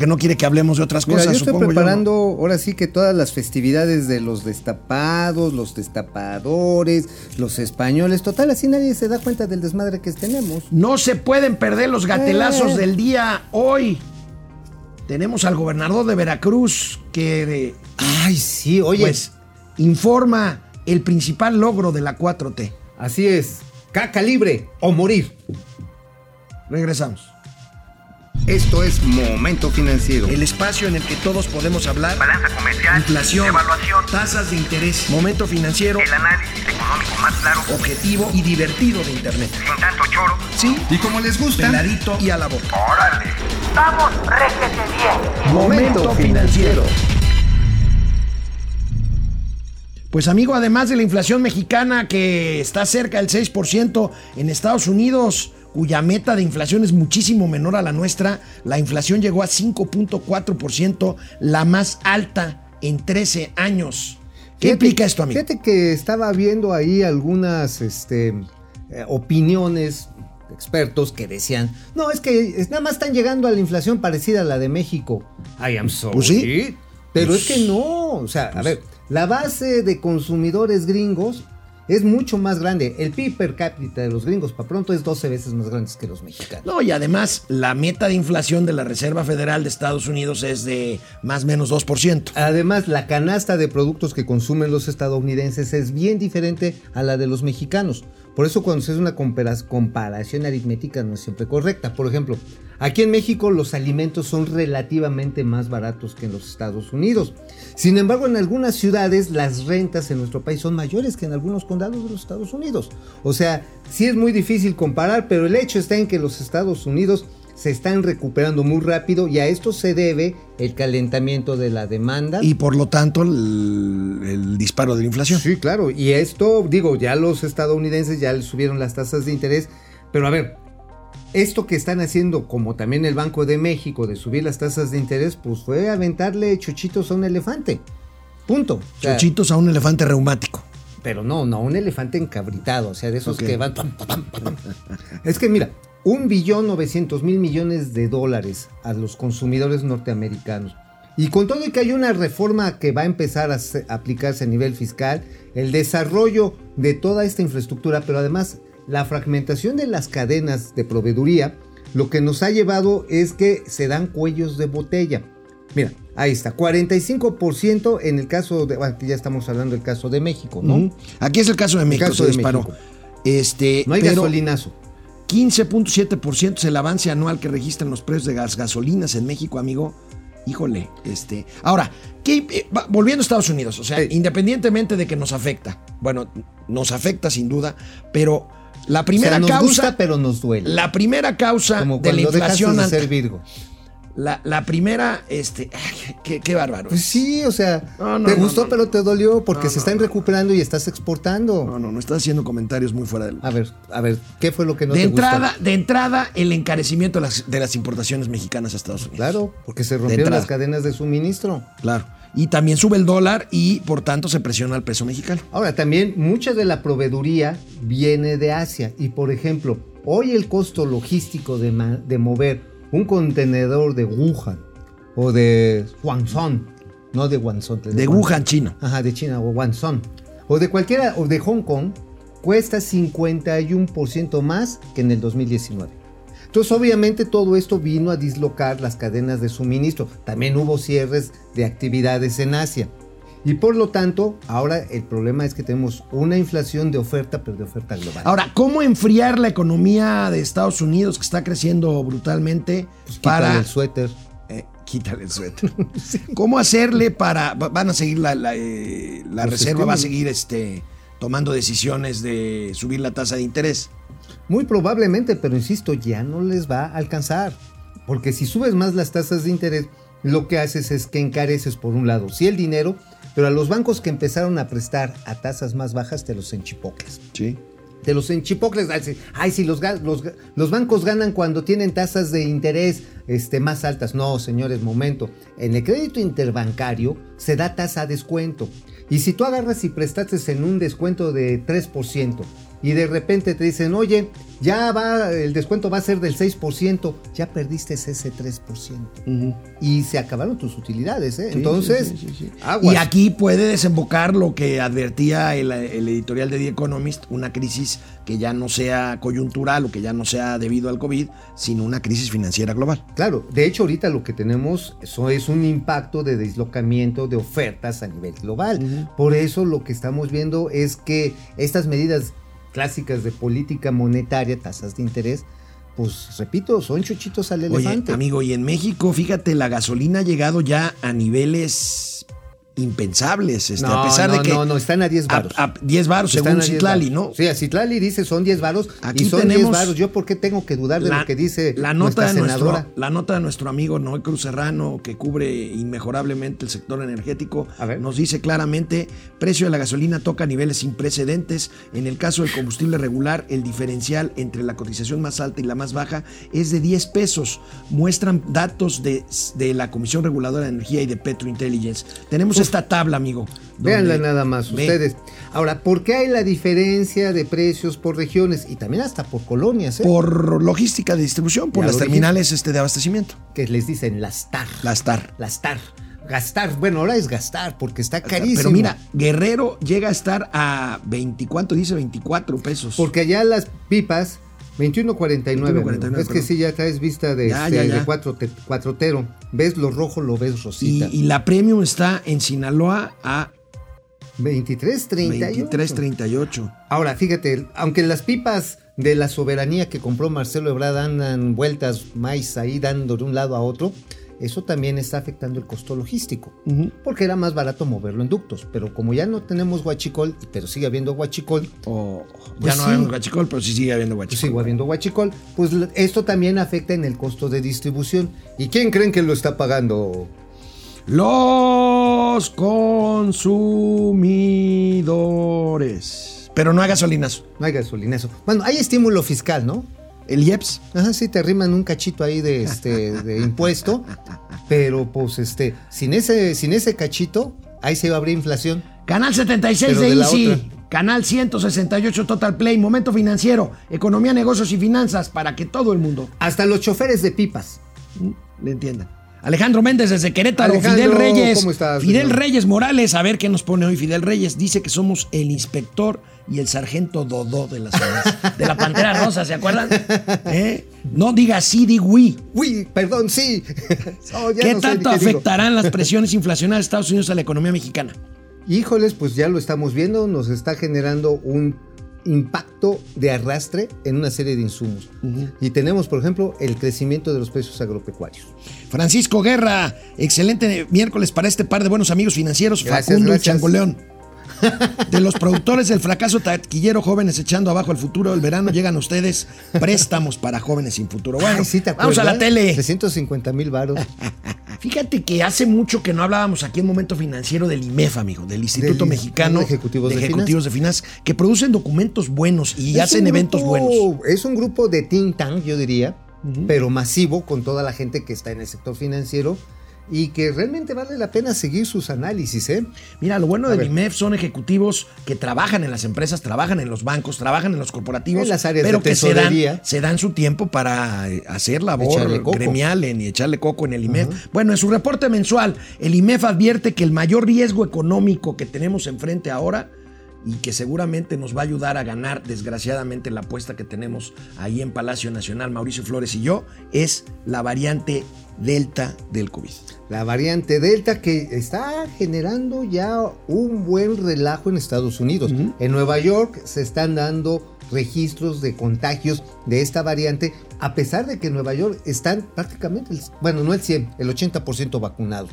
porque no quiere que hablemos de otras Mira, cosas. yo estoy supongo preparando ahora sí que todas las festividades de los destapados, los destapadores, los españoles. Total, así nadie se da cuenta del desmadre que tenemos. No se pueden perder los gatelazos Eh. del día hoy. Tenemos al gobernador de Veracruz que Ay, sí, oye. pues informa el principal logro de la 4T. Así es. Caca libre o morir. Regresamos. Esto es Momento Financiero. El espacio en el que todos podemos hablar. Balanza comercial, Inflación, evaluación, tasas de interés, momento financiero, el análisis económico más claro, objetivo y divertido de Internet. sin tanto choro. Sí, Y como les gusta, peladito y a la boca. ¡Órale! ¡Vamos, réjete bien! Momento financiero. Pues amigo, además de la inflación mexicana que está cerca del 6% en Estados Unidos, cuya meta de inflación es muchísimo menor a la nuestra, la inflación llegó a 5.4%, la más alta en 13 años. ¿Qué Fíjate- implica esto, amigo? Fíjate que estaba viendo ahí algunas este, eh, opiniones expertos que decían, no, es que nada más están llegando a la inflación parecida a la de México. I am sorry. Pues sí. Pero Pues- es que no, o sea, a ver, la base de consumidores gringos es mucho más grande. El PIB per cápita de los gringos, para pronto, es 12 veces más grande que los mexicanos. No, y además la meta de inflación de la Reserva Federal de Estados Unidos es de más o menos 2%. Además, la canasta de productos que consumen los estadounidenses es bien diferente a la de los mexicanos. Por eso cuando se hace una compara- comparación aritmética no es siempre correcta. Por ejemplo, aquí en México los alimentos son relativamente más baratos que en los Estados Unidos. Sin embargo, en algunas ciudades las rentas en nuestro país son mayores que en algunos condados de los Estados Unidos. O sea, sí es muy difícil comparar, pero el hecho está en que los Estados Unidos se están recuperando muy rápido y a esto se debe el calentamiento de la demanda. Y por lo tanto el, el disparo de la inflación. Sí, claro. Y esto, digo, ya los estadounidenses ya subieron las tasas de interés. Pero a ver, esto que están haciendo, como también el Banco de México, de subir las tasas de interés, pues fue aventarle chuchitos a un elefante. Punto. O sea, Chochitos a un elefante reumático. Pero no, no, un elefante encabritado, o sea, de esos que van... pam, pam, pam, pam. Es que mira, un billón novecientos mil millones de dólares a los consumidores norteamericanos. Y con todo y que hay una reforma que va a empezar a se- a aplicarse a nivel fiscal, el desarrollo de toda esta infraestructura, pero además la fragmentación de las cadenas de proveeduría, lo que nos ha llevado es que se dan cuellos de botella. Mira, ahí está, 45% en el caso de, bueno, aquí ya estamos hablando del caso de México, ¿no? Aquí es el caso de México, caso se de disparó. México. Este, No hay pero gasolinazo. 15.7% es el avance anual que registran los precios de las gasolinas en México, amigo. Híjole, este. Ahora, ¿qué- eh, volviendo a Estados Unidos, o sea, Sí. independientemente de que nos afecta, bueno, nos afecta sin duda, pero la O primera sea, nos causa, gusta, pero nos duele. la primera causa Como de la inflación, de ser Virgo. La, la primera, este, ay, qué, qué bárbaro. Pues sí, o sea, No, no, te no, gustó, pero te dolió porque se están recuperando y estás exportando. No, no, no estás haciendo comentarios muy fuera del. A ver, a ver, ¿qué fue lo que no de te gustó? entrada, de entrada, el encarecimiento de las, de las importaciones mexicanas a Estados Unidos. Claro, porque se rompieron las cadenas de suministro. Claro. Y también sube el dólar y por tanto se presiona el peso mexicano. Ahora, también mucha de la proveeduría viene de Asia. Y por ejemplo, hoy el costo logístico de, de mover un contenedor de Wuhan o de Guangzhou, no de Guangzhou, De Wuhan, chino. Ajá, de China o Guangzhou. O de cualquiera, o de Hong Kong, cuesta 51% más que en el 2019. Entonces, obviamente, todo esto vino a dislocar las cadenas de suministro. También hubo cierres de actividades en Asia. Y por lo tanto, ahora el problema es que tenemos una inflación de oferta, pero de oferta global. Ahora, ¿cómo enfriar la economía de Estados Unidos que está creciendo brutalmente Pues quítale para... el suéter. Eh, quítale el suéter. ¿Cómo hacerle para... va- Van a seguir la, la, eh, la Los reserva, va a seguir este, tomando decisiones de subir la tasa de interés? Muy probablemente, pero insisto, ya no les va a alcanzar. Porque si subes más las tasas de interés, lo que haces es que encareces por un lado, sí el dinero, pero a los bancos que empezaron a prestar a tasas más bajas te los enchipocles. Sí. Te los enchipocles. Ay, los, los, ga- los bancos ganan cuando tienen tasas de interés este, más altas. No, señores, momento. En el crédito interbancario se da tasa a descuento. Y si tú agarras y prestaste en un descuento de 3% y de repente te dicen, oye, ya va, el descuento va a ser del 6%, ya perdiste ese 3%. Y se acabaron tus utilidades, ¿eh? Sí, Entonces, sí, aguas. Y aquí puede desembocar lo que advertía el, el editorial de The Economist, una crisis que ya no sea coyuntural o que ya no sea debido al COVID, sino una crisis financiera global. Claro, de hecho ahorita lo que tenemos eso es un impacto de deslocamiento de ofertas a nivel global. Por eso lo que estamos viendo es que estas medidas clásicas de política monetaria, tasas de interés, pues repito, son chuchitos al Oye, elefante. amigo, y en México, fíjate, la gasolina ha llegado ya a niveles impensables, este, no, a pesar no, de que no, no, están a 10 a, varos. a 10 varos según a 10 Citlali. ¿no? Sí, a Citlali dice son 10 varos Aquí y son tenemos 10 varos. Yo por qué tengo que dudar de lo que dice la nota de nuestro, senadora. la nota de nuestro amigo Noé Cruz Serrano, que cubre inmejorablemente el sector energético, A nos dice claramente, precio de la gasolina toca niveles sin precedentes. En el caso del combustible regular, el diferencial entre la cotización más alta y la más baja es de 10 pesos. Muestran datos de, de la Comisión Reguladora de Energía y de Petro Intelligence. Tenemos esta tabla, amigo. Véanla nada más Ve. ustedes. Ahora, ¿por qué hay la diferencia de precios por regiones y también hasta por colonias? eh? Por logística de distribución, por las terminales este, de abastecimiento. Que les dicen las TAR. Las TAR. Las TAR. Gastar. Bueno, ahora es gastar porque está carísimo. Pero mira, Guerrero llega a estar a 20, ¿cuánto dice? 24 pesos. Porque allá las pipas, 21.49. 21.49, amigo. Es que sí, ya traes vista de, Ya, este, ya, ya. de cuatro, te- cuatrotero. Ves lo rojo, lo ves y, rosita. y la premium está en Sinaloa a 23.38. 23.38. Ahora, fíjate, aunque las pipas de la soberanía que compró Marcelo Ebrard andan vueltas más ahí dando de un lado a otro, eso también está afectando el costo logístico. Porque era más barato moverlo en ductos. Pero como ya no tenemos guachicol, pero sigue habiendo guachicol, O, Pues ya no sí. hay guachicol, pero sí sigue habiendo pues guachicol. sigue habiendo guachicol, pues esto también afecta en el costo de distribución. ¿Y quién creen que lo está pagando? Los consumidores. Pero no hay gasolinas. No hay gasolinazo. Bueno, hay estímulo fiscal, ¿no? El IEPS. Ajá, sí, te arriman un cachito ahí de, este, de impuesto, pero pues este, sin ese, sin ese cachito, ahí se va a abrir inflación. Canal 76 Pero de, de Easy. Canal 168 Total Play. Momento financiero. Economía, negocios y finanzas para que todo el mundo Hasta los choferes de pipas. mm, le entienda. Alejandro Méndez desde Querétaro, Alejandro, Fidel Reyes. ¿cómo estás, Fidel señor? Reyes Morales, a ver qué nos pone hoy Fidel Reyes. Dice que somos el inspector y el sargento Dodó de la ciudad. De la Pantera Rosa, ¿se acuerdan? ¿Eh? No diga sí, di oui. Uy, perdón, sí. Oh, ya ¿Qué no sé ni tanto digo. afectarán las presiones inflacionarias de Estados Unidos a la economía mexicana? Híjoles, pues ya lo estamos viendo, nos está generando un impacto de arrastre en una serie de insumos. Y tenemos, por ejemplo, el crecimiento de los precios agropecuarios. Francisco Guerra, excelente miércoles para este par de buenos amigos financieros, Gracias, Facundo y gracias. Changoleón. De los productores del fracaso taquillero jóvenes echando abajo el futuro del verano, llegan ustedes préstamos para jóvenes sin futuro. Bueno, Ay, ¿sí te vamos a la tele. 350 mil varos. Fíjate que hace mucho que no hablábamos aquí en Momento Financiero del IMEF, amigo, del Instituto Del Mexicano de Ejecutivos de Ejecutivos de Finanzas, que producen documentos buenos y Es hacen eventos buenos. Es un grupo de think tank, yo diría, pero masivo con toda la gente que está en el sector financiero y que realmente vale la pena seguir sus análisis, ¿eh? Mira, lo bueno del. IMEF son ejecutivos que trabajan en las empresas, trabajan en los bancos, trabajan en los corporativos, En las áreas pero de que se dan, se dan su tiempo para eh, hacer labor gremial en- y echarle coco en el IMEF. Bueno, en su reporte mensual, el IMEF advierte que el mayor riesgo económico que tenemos enfrente ahora y que seguramente nos va a ayudar a ganar, desgraciadamente, la apuesta que tenemos ahí en Palacio Nacional, Mauricio Flores y yo, es la variante Delta del COVID. La variante Delta que está generando ya un buen relajo en Estados Unidos. En Nueva York se están dando registros de contagios de esta variante, a pesar de que en Nueva York están prácticamente, el- bueno, no el 100, el 80% vacunados.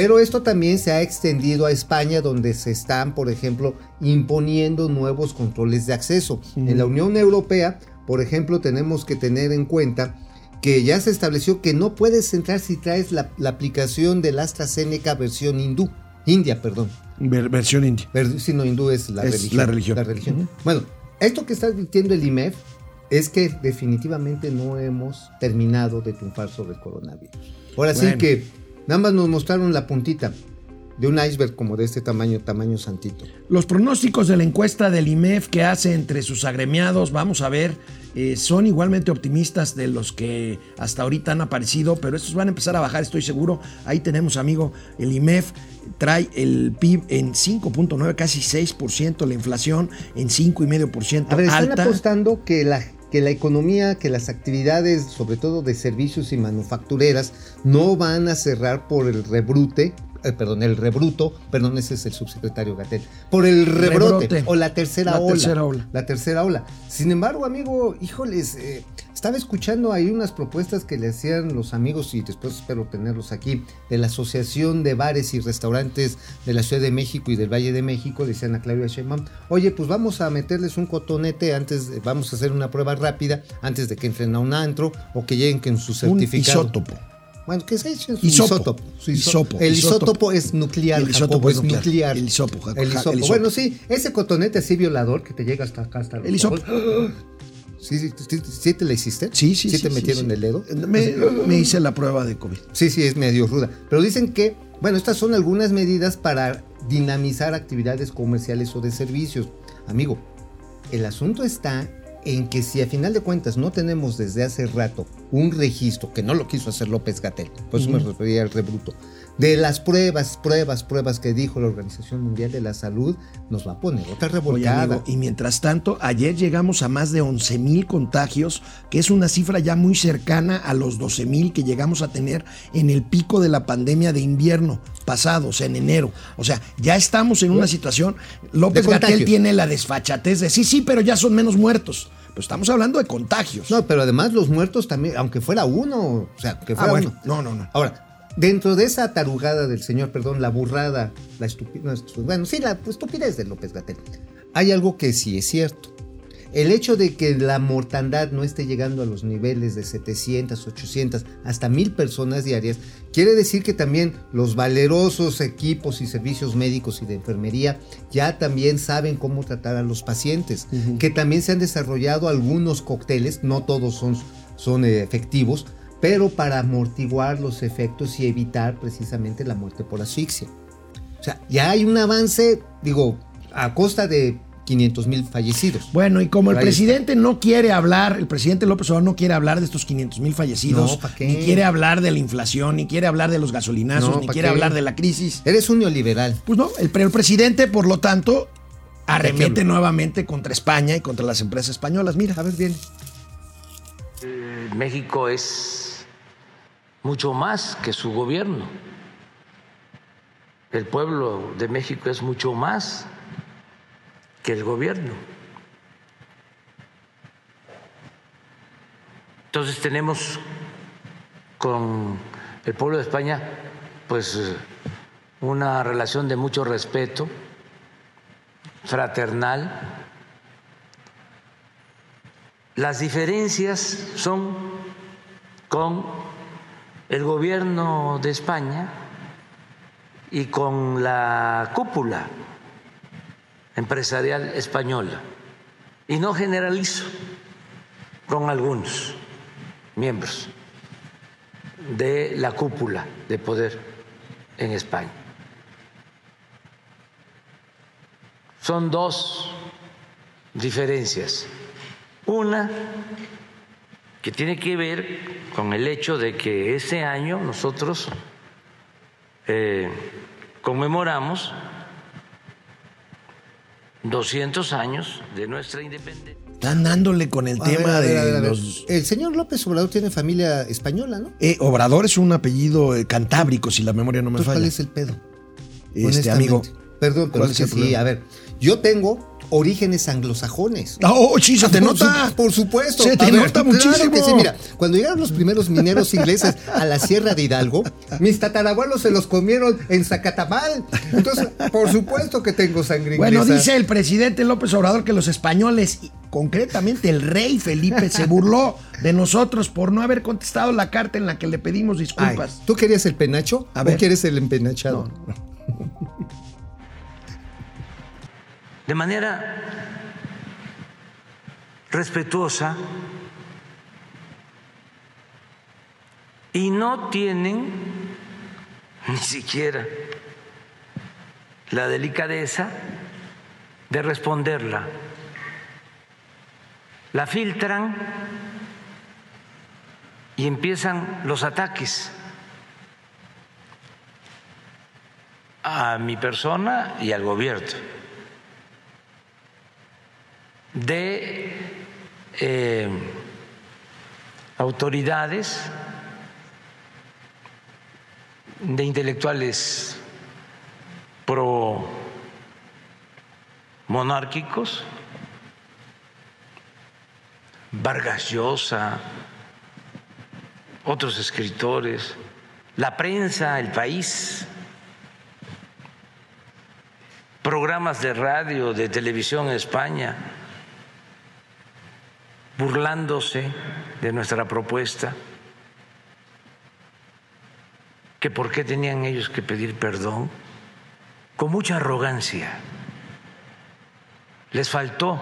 Pero esto también se ha extendido a España, donde se están, por ejemplo, imponiendo nuevos controles de acceso. En la Unión Europea, por ejemplo, tenemos que tener en cuenta que ya se estableció que no puedes entrar si traes la, la aplicación del AstraZeneca versión hindú, India, perdón. Ver- versión india. Ver- si no, hindú es la Es religión. la religión. Ujú. Bueno, esto que está advirtiendo el IMEF es que definitivamente no hemos terminado de triunfar sobre el coronavirus. Ahora sí Bueno. que nada más nos mostraron la puntita. de un iceberg como de este tamaño, tamaño santito. Los pronósticos de la encuesta del IMEF que hace entre sus agremiados, vamos a ver, eh, son igualmente optimistas de los que hasta ahorita han aparecido, pero estos van a empezar a bajar, estoy seguro. Ahí tenemos, amigo, el IMEF trae el PIB en 5.9, casi 6%, la inflación en 5,5% A ver, están alta. apostando que la, que la economía, que las actividades, sobre todo de servicios y manufactureras, no van a cerrar por el rebrute. eh, perdón, el rebruto, perdón, ese es el subsecretario Gatel, por el rebrote, Rebrote. o la tercera La ola. tercera ola. La tercera ola. Sin embargo, amigo, híjoles, eh, estaba escuchando ahí unas propuestas que le hacían los amigos, y después espero tenerlos aquí, de la Asociación de Bares y Restaurantes de la Ciudad de México y del Valle de México, le decían a Claudia Sheinbaum, oye, pues vamos a meterles un cotonete antes, vamos a hacer una prueba rápida antes de que entren a un antro o que lleguen con su un certificado. isótopo. Bueno, que se echen su isótopo. su El isótopo. isótopo es nuclear. El isótopo es nuclear. El El. Jacobo. El el hisopo. Bueno, sí, ese cotonete así violador que te llega hasta acá, hasta los El hisopo. ¿Sí, sí, sí, sí te la hiciste? Sí, sí, sí. ¿Sí te sí, metieron sí. el dedo? Me, me hice la prueba de COVID. Sí, sí, es medio ruda. Pero dicen que, bueno, estas son algunas medidas para dinamizar actividades comerciales o de servicios. Amigo, el asunto está en que si a final de cuentas no tenemos desde hace rato un registro, que no lo quiso hacer López Gatel, por eso me refería al rebruto, de las pruebas, pruebas, pruebas que dijo la Organización Mundial de la Salud, nos va a poner otra Oye, revolcada. amigo, y mientras tanto, ayer llegamos a más de 11 mil contagios, que es una cifra ya muy cercana a los 12 mil que llegamos a tener en el pico de la pandemia de invierno pasado, o sea, en enero. O sea, ya estamos en una situación. López Gatel tiene la desfachatez de sí, sí, pero ya son menos muertos. Pues estamos hablando de contagios. No, pero además los muertos también, aunque fuera uno, o sea, que ah, fuera bueno, uno. no, no, no. Ahora, dentro de esa tarugada del señor, perdón, la burrada, la estupidez, bueno, sí, la estupidez de López Gatel, hay algo que sí es cierto. El hecho de que la mortandad no esté llegando a los niveles de 700, 800, hasta 1000 personas diarias, quiere decir que también los valerosos equipos y servicios médicos y de enfermería ya también saben cómo tratar a los pacientes, que también se han desarrollado algunos cócteles, no todos son, son efectivos, pero para amortiguar los efectos y evitar precisamente la muerte por asfixia. O sea, ya hay un avance, digo, a costa de 500 mil fallecidos. Bueno, y como el está. presidente no quiere hablar, el presidente López Obrador no quiere hablar de estos 500 mil fallecidos, No, ni quiere hablar de la inflación, ni quiere hablar de los gasolinazos, No, ni ¿pa' quiere qué? hablar de la crisis. Eres un neoliberal. Pues no, el, pero el presidente, por lo tanto, arremete nuevamente contra España y contra las empresas españolas. Mira, a ver, bien. Eh, México es mucho más que su gobierno. El pueblo de México es mucho más que el gobierno. Entonces tenemos con el pueblo de España pues una relación de mucho respeto, fraternal. Las diferencias son con el gobierno de España y con la cúpula empresarial española. Y no generalizo con algunos miembros de la cúpula de poder en España. Son dos diferencias. Una que tiene que ver con el hecho de que este año nosotros eh, conmemoramos 200 años de nuestra independencia. Están dándole con el A tema ver, de ver, los... El señor López Obrador tiene familia española, ¿no? Eh, Obrador es un apellido eh, cantábrico, si la memoria no me Entonces, ¿cuál falla. es el pedo? Este amigo. Perdón, pero ¿cuál es que sí, a ver. Yo tengo orígenes anglosajones. Oh, sí, se te Por nota. su- por supuesto. Se te ver, nota claro muchísimo. que sí, mira, cuando llegaron los primeros mineros ingleses a la Sierra de Hidalgo, mis tatarabuelos se los comieron en Zacatamal. Entonces, por supuesto que tengo sangre Bueno, inglesa. dice el presidente López Obrador que los españoles, y concretamente el rey Felipe, se burló de nosotros por no haber contestado la carta en la que le pedimos Ay, disculpas. ¿Tú querías el penacho A o ver. quieres el empenachado? De manera respetuosa y no tienen ni siquiera la delicadeza de responderla. La filtran y empiezan los ataques a mi persona y al gobierno de eh, autoridades, de intelectuales pro monárquicos, Vargas Llosa, otros escritores, la prensa, el país, programas de radio, de televisión en España, burlándose de nuestra propuesta, que por qué tenían ellos que pedir perdón, con mucha arrogancia. Les faltó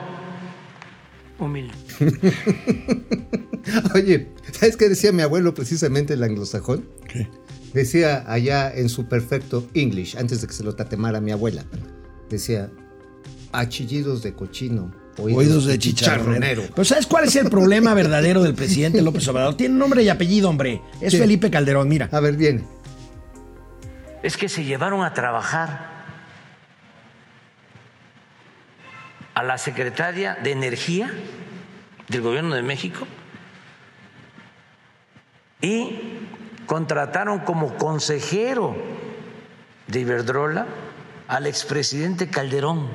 humildad. Oye, ¿sabes qué decía mi abuelo precisamente el anglosajón? ¿Qué? Decía allá en su perfecto English, antes de que se lo tatemara mi abuela, decía, achillidos de cochino, oídos, Oídos de chicharronero. Pero ¿sabes cuál es el problema verdadero del presidente López Obrador? Tiene nombre y apellido, hombre. Es Sí. Felipe Calderón, mira. A ver, viene. Es que se llevaron a trabajar a la secretaria de Energía del Gobierno de México y contrataron como consejero de Iberdrola al expresidente Calderón.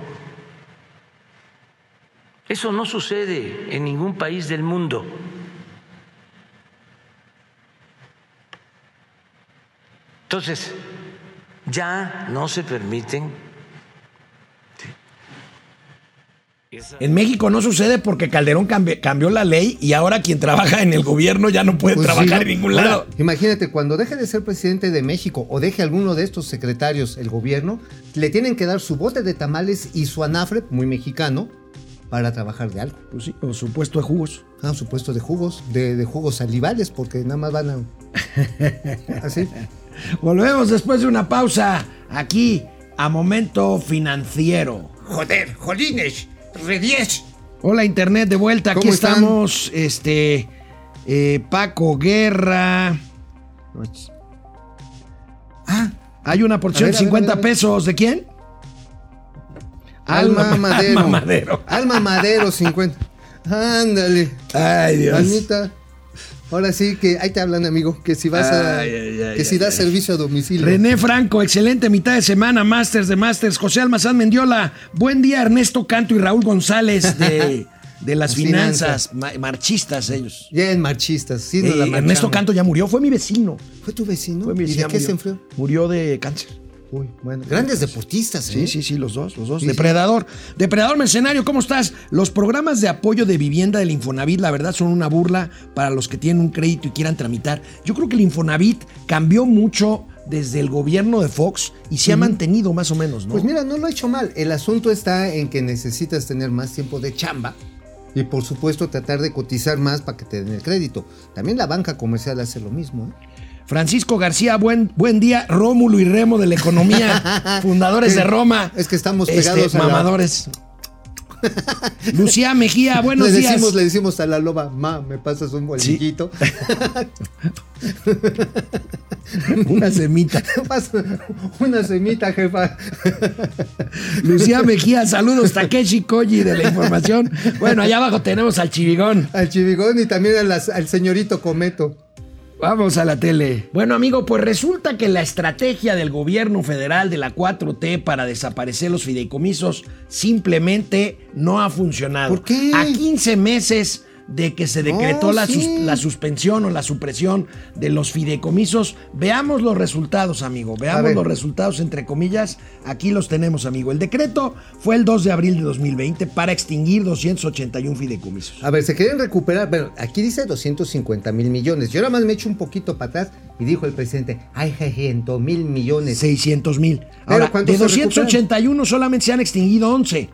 Eso no sucede en ningún país del mundo. Entonces, ya no se permiten En México no sucede porque Calderón cambi- cambió la ley y ahora quien trabaja en el gobierno ya no puede Pues sí, trabajar ¿no? en ningún Ahora, lado. Imagínate, cuando deje de ser presidente de México o deje alguno de estos secretarios el gobierno, le tienen que dar su bote de tamales y su anafre, muy mexicano, para trabajar de algo. Pues sí, o su puesto de jugos. Ah, supuesto de jugos, de, de jugos salivales, porque nada más van a. Así. Volvemos después de una pausa aquí a Momento Financiero. Joder, jolines, re 10. Hola Internet de vuelta, aquí estamos. Este eh, Paco Guerra. Ah, Hay una porción de ver, a ver, 50 a ver. pesos. ¿De quién? Alma, Madero. Alma Madero. Alma Madero 50. Ándale. Ay, Dios. Almita. Ahora sí que ahí te hablan, amigo, que si vas a. Ay, ay, ay, que si ay, das ay. servicio a domicilio. René Franco, excelente mitad de semana, Masters de Masters. José Almazán Mendiola, buen día Ernesto Canto y Raúl González de, de las Las finanzas, ma- marchistas ellos. Ya en marchistas. Sí, Eh, la Ernesto. Canto ya murió, fue mi vecino. ¿Fue tu vecino? Fue mi ¿Y vecino, de qué murió. se enfrió? Murió de cáncer. Uy, bueno. Grandes deportistas, ¿eh? Sí, sí, sí, los dos, los dos. Sí, Depredador. Depredador Mercenario, ¿cómo estás? Los programas de apoyo de vivienda del Infonavit, la verdad, son una burla para los que tienen un crédito y quieran tramitar. Yo creo que el Infonavit cambió mucho desde el gobierno de Fox y se ha mantenido más o menos, ¿no? Pues mira, no lo ha hecho mal. El asunto está en que necesitas tener más tiempo de chamba y por supuesto tratar de cotizar más para que te den el crédito. También la banca comercial hace lo mismo. ¿eh? Francisco García, buen, buen día. Rómulo y Remo de la economía, fundadores de Roma. Es que estamos Este, pegados la- mamadores. Lucía Mejía, buenos le días. decimos, le decimos a la loba, ma, me pasas un bolillito. Una semita. Una semita, jefa. Lucía Mejía, saludos. Takeshi Koji de la información. Bueno, allá abajo tenemos al chivigón. al chivigón y también a las- al señorito Cometo. Vamos a la tele. Bueno, amigo, pues resulta que la estrategia del gobierno federal de la 4T para desaparecer los fideicomisos simplemente no ha funcionado. ¿Por qué? A 15 meses de que se decretó No, la, sus- sí. la suspensión o la supresión de los fideicomisos, veamos los resultados, amigo. Veamos los resultados, entre comillas. Aquí los tenemos, amigo. El decreto fue el 2 de abril de 2020 para extinguir 281 fideicomisos. A ver, se quieren recuperar. Bueno, aquí dice 250 mil millones. Yo nada más me echo un poquito para atrás y dijo el presidente, hay 600 mil millones. 600 mil. Ahora, ¿cuántos de se recuperan? 281 solamente se han extinguido 11.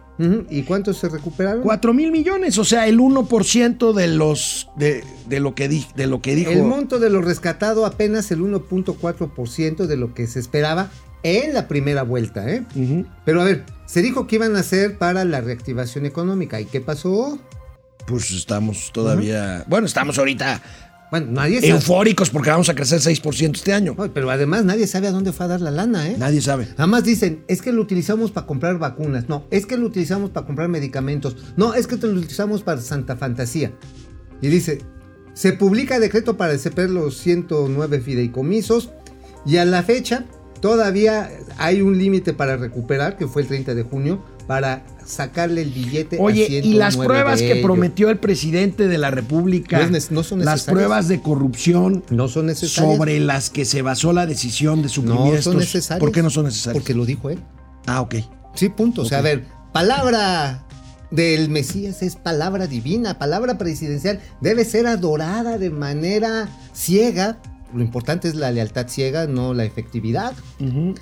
¿Y cuántos se recuperaron? 4 mil millones, o sea, el 1% de los de, de lo que di- de lo que dijo. El monto de lo rescatado apenas el 1.4% de lo que se esperaba en la primera vuelta, ¿eh? Pero a ver, se dijo que iban a hacer para la reactivación económica. ¿Y qué pasó? Pues estamos todavía. Bueno, estamos ahorita Bueno, nadie sabe. eufóricos porque vamos a crecer 6% este año. Pero además nadie sabe a dónde fue a dar la lana, ¿eh? Nadie sabe. Nada más dicen, es que lo utilizamos para comprar vacunas. No, es que lo utilizamos para comprar medicamentos. No, es que lo utilizamos para Santa Fantasía. Y dice, se publica decreto para despedir los 109 fideicomisos y a la fecha todavía hay un límite para recuperar, que fue el 30 de junio, para sacarle el billete. Oye, y las 109 pruebas que ellos. prometió el presidente de la República, No es no son las pruebas de corrupción No son necesarias. sobre las que se basó la decisión de suprimir No estos. son necesarias. ¿Por qué no son necesarias? Porque lo dijo él. Ah, ok. Sí, punto. O sea, a ver, palabra del Mesías es palabra divina, palabra presidencial, debe ser adorada de manera ciega. Lo importante es la lealtad ciega, no la efectividad.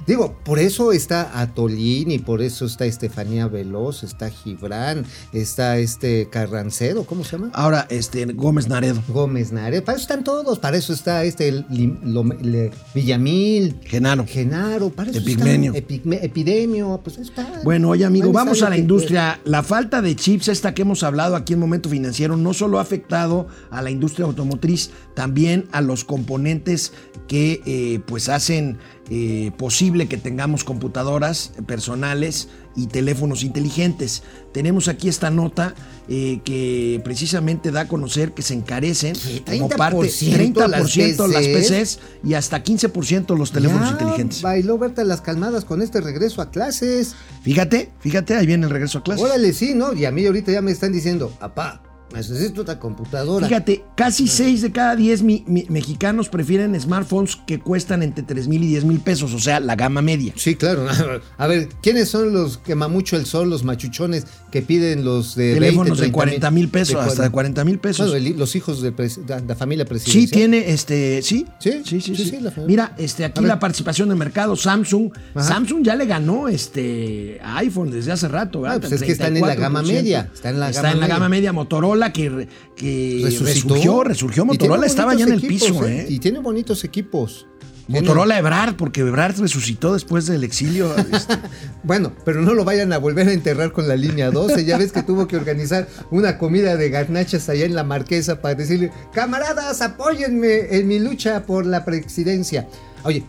Digo, por eso está Atolín y por eso está Estefanía Veloz, está Gibran, está este Carrancero, ¿cómo se llama? Ahora, este, Gómez Naredo, Gómez Nare, para eso están todos, para eso está este Lim- Lome- Le- Villamil, Genaro. Genaro, para eso Epigmenio. están, Epigme- Epidemio, pues está. Bueno, oye amigo, vamos a la industria. La falta de chips, esta que hemos hablado aquí en Momento Financiero, no solo ha afectado a la industria automotriz, también a los componentes que eh, pues hacen eh, posible que tengamos computadoras personales y teléfonos inteligentes. Tenemos aquí esta nota eh, que precisamente da a conocer que se encarecen como parte 30% las 30% las PCs? PCs y hasta 15% los teléfonos Ya inteligentes. Bailó Berta las calmadas con este regreso a clases. Fíjate, fíjate, ahí viene el regreso a clases. Órale, sí, ¿no? Y a mí ahorita ya me están diciendo, papá, necesito otra computadora. Fíjate, casi 6 de cada 10 mi- mi- mexicanos prefieren smartphones que cuestan entre 3 mil y 10 mil pesos, o sea, la gama media. Sí, claro. A ver, ¿quiénes son los que mamucho el sol, los machuchones que piden los de 20, Teléfonos de 30 40 mil pesos, de hasta de 40 mil pesos. El- los hijos de de la familia presidencial. Sí, tiene, este, sí. Sí, sí, sí. sí, sí. sí, la familia. Mira, este, aquí A ver. la participación del mercado, Samsung. Ajá. Samsung ya le ganó este a iPhone desde hace rato, ¿verdad? Ah, pues es que están en la gama 34%. media, está en la Está gama en la media. gama media Motorola que, re- que Resucitó. resurgió, resurgió. Motorola estaba ya en el piso, equipos, ¿eh? Y tiene bonitos equipos. Motorola Ebrard, porque Ebrard resucitó después del exilio. este, Bueno, pero no lo vayan a volver a enterrar con la línea 12. Ya ves que tuvo que organizar una comida de garnachas allá en la Marquesa para decirle, camaradas, apóyenme en mi lucha por la presidencia. Oye,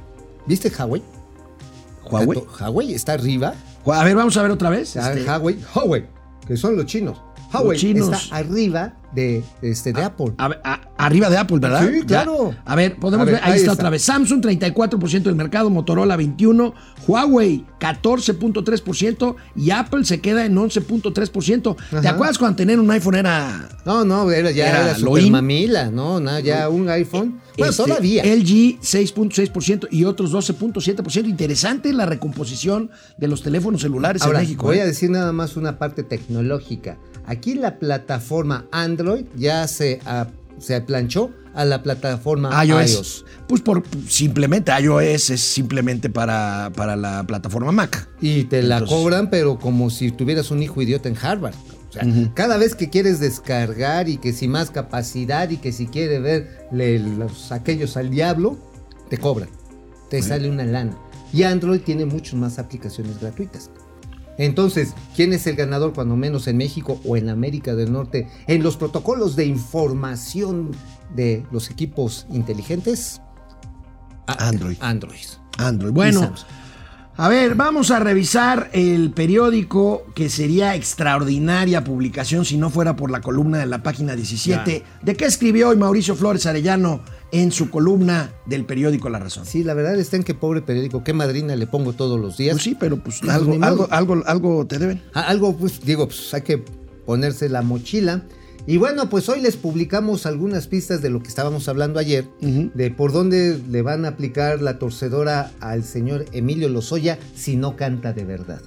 ¿viste Huawei? Huawei. Huawei está arriba. A ver, vamos a ver otra vez. Este, Huawei, Huawei, que son los chinos. Huawei está arriba de, este, de Apple. a ver, a- arriba de Apple, ¿verdad? Sí, Ya. claro. A ver, podemos ver, ver, ahí, ahí está, está. otra vez. Samsung 34% del mercado, Motorola 21, Huawei 14.3% y Apple se queda en 11.3%. ¿Te acuerdas cuando tener un iPhone era No, no, era, ya Era era, super in. mamila, no, no, ya un iPhone. Bueno, este, todavía. LG 6.6% y otros 12.7%? Interesante la recomposición de los teléfonos celulares Ahora, en México. voy ¿eh? a decir nada más una parte tecnológica. Aquí la plataforma Android ya se, ah, se planchó a la plataforma iOS. iOS. Pues por simplemente iOS es simplemente para, para la plataforma Mac. Y te la Entonces- cobran, pero como si tuvieras un hijo idiota en Harvard. O sea, cada vez que quieres descargar y que si más capacidad y que si quieres verle los aquellos al diablo, te cobran. Te sale una lana. Y Android tiene muchas más aplicaciones gratuitas. Entonces, ¿quién es el ganador cuando menos en México o en América del Norte en los protocolos de información de los equipos inteligentes? Android. Android. Android. Bueno, a ver, vamos a revisar el periódico que sería extraordinaria publicación si no fuera por la columna de la página 17. ¿De qué escribió hoy Mauricio Flores Arellano en su columna del periódico La Razón? Sí, la verdad está en que pobre periódico, qué madrina le pongo todos los días. Pues sí, pero pues Pues algo, algo, algo, algo te deben. A- Algo, pues digo, pues hay que ponerse la mochila. Y bueno, pues hoy les publicamos algunas pistas de lo que estábamos hablando ayer, de por dónde le van a aplicar la torcedora al señor Emilio Lozoya si no canta de verdad.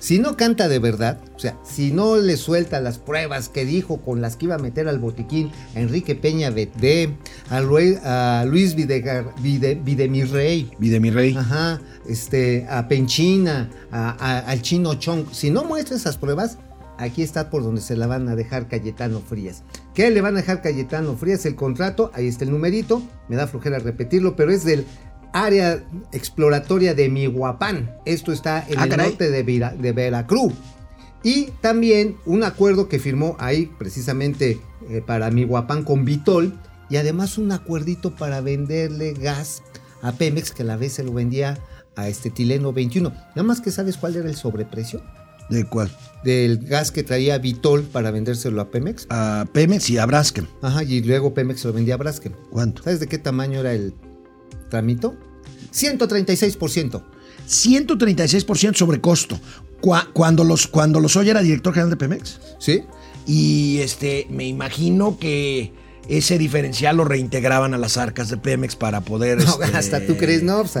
Si no canta de verdad, o sea, si no le suelta las pruebas que dijo con las que iba a meter al botiquín a Enrique Peña Bedé, a, Lue- a Luis Videgar, Vide, Videmirrey, Vide mi rey. Ajá, este, a Penchina, a- a- al chino Chong. Si no muestra esas pruebas, aquí está por donde se la van a dejar Cayetano Frías. ¿Qué le van a dejar Cayetano Frías? El contrato, ahí está el numerito, me da flojera repetirlo, pero es del área exploratoria de Mihuapán. Esto está en Ah, el caray. norte de, Vera- de Veracruz. Y también un acuerdo que firmó ahí precisamente eh, para Mihuapán con Vitol. Y además un acuerdito para venderle gas a Pemex que a la vez se lo vendía a este Tileno 21. Nada más que sabes cuál era el sobreprecio ¿De cuál? del gas que traía Vitol para vendérselo a Pemex. A Pemex y a Braskem. Ajá, y luego Pemex se lo vendía a Braskem. ¿Cuánto? ¿Sabes de qué tamaño era el tramito? 136%. 136% sobre costo. Cua- Cuando los, cuando los era director general de Pemex. ¿Sí? Y este, me imagino que ese diferencial lo reintegraban a las arcas de Pemex para poder. No, este, hasta tú crees, no, pues,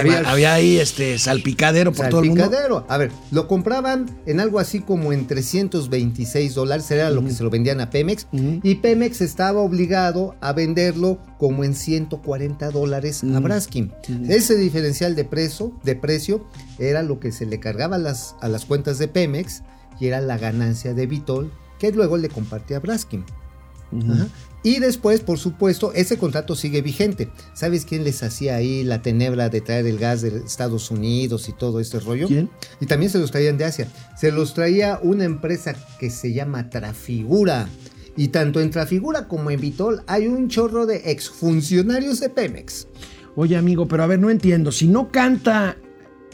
había- había- ahí este salpicadero por todo el mundo. Salpicadero. A ver, lo compraban en algo así como en 326 dólares, era lo que se lo vendían a Pemex. Y Pemex estaba obligado a venderlo como en 140 dólares a. Braskem. Ese diferencial de precio, de precio era lo que se le cargaba a las, a las cuentas de Pemex y era la ganancia de Vitol que luego le compartía a Braskem. Ajá. Y después, por supuesto, ese contrato sigue vigente. ¿Sabes quién les hacía ahí la tenebra de traer el gas de Estados Unidos y todo este rollo? ¿Quién? Y también se los traían de Asia. Se los traía una empresa que se llama Trafigura. Y tanto en Trafigura como en Vitol hay un chorro de exfuncionarios de Pemex. Oye, amigo, pero a ver, no entiendo. Si no canta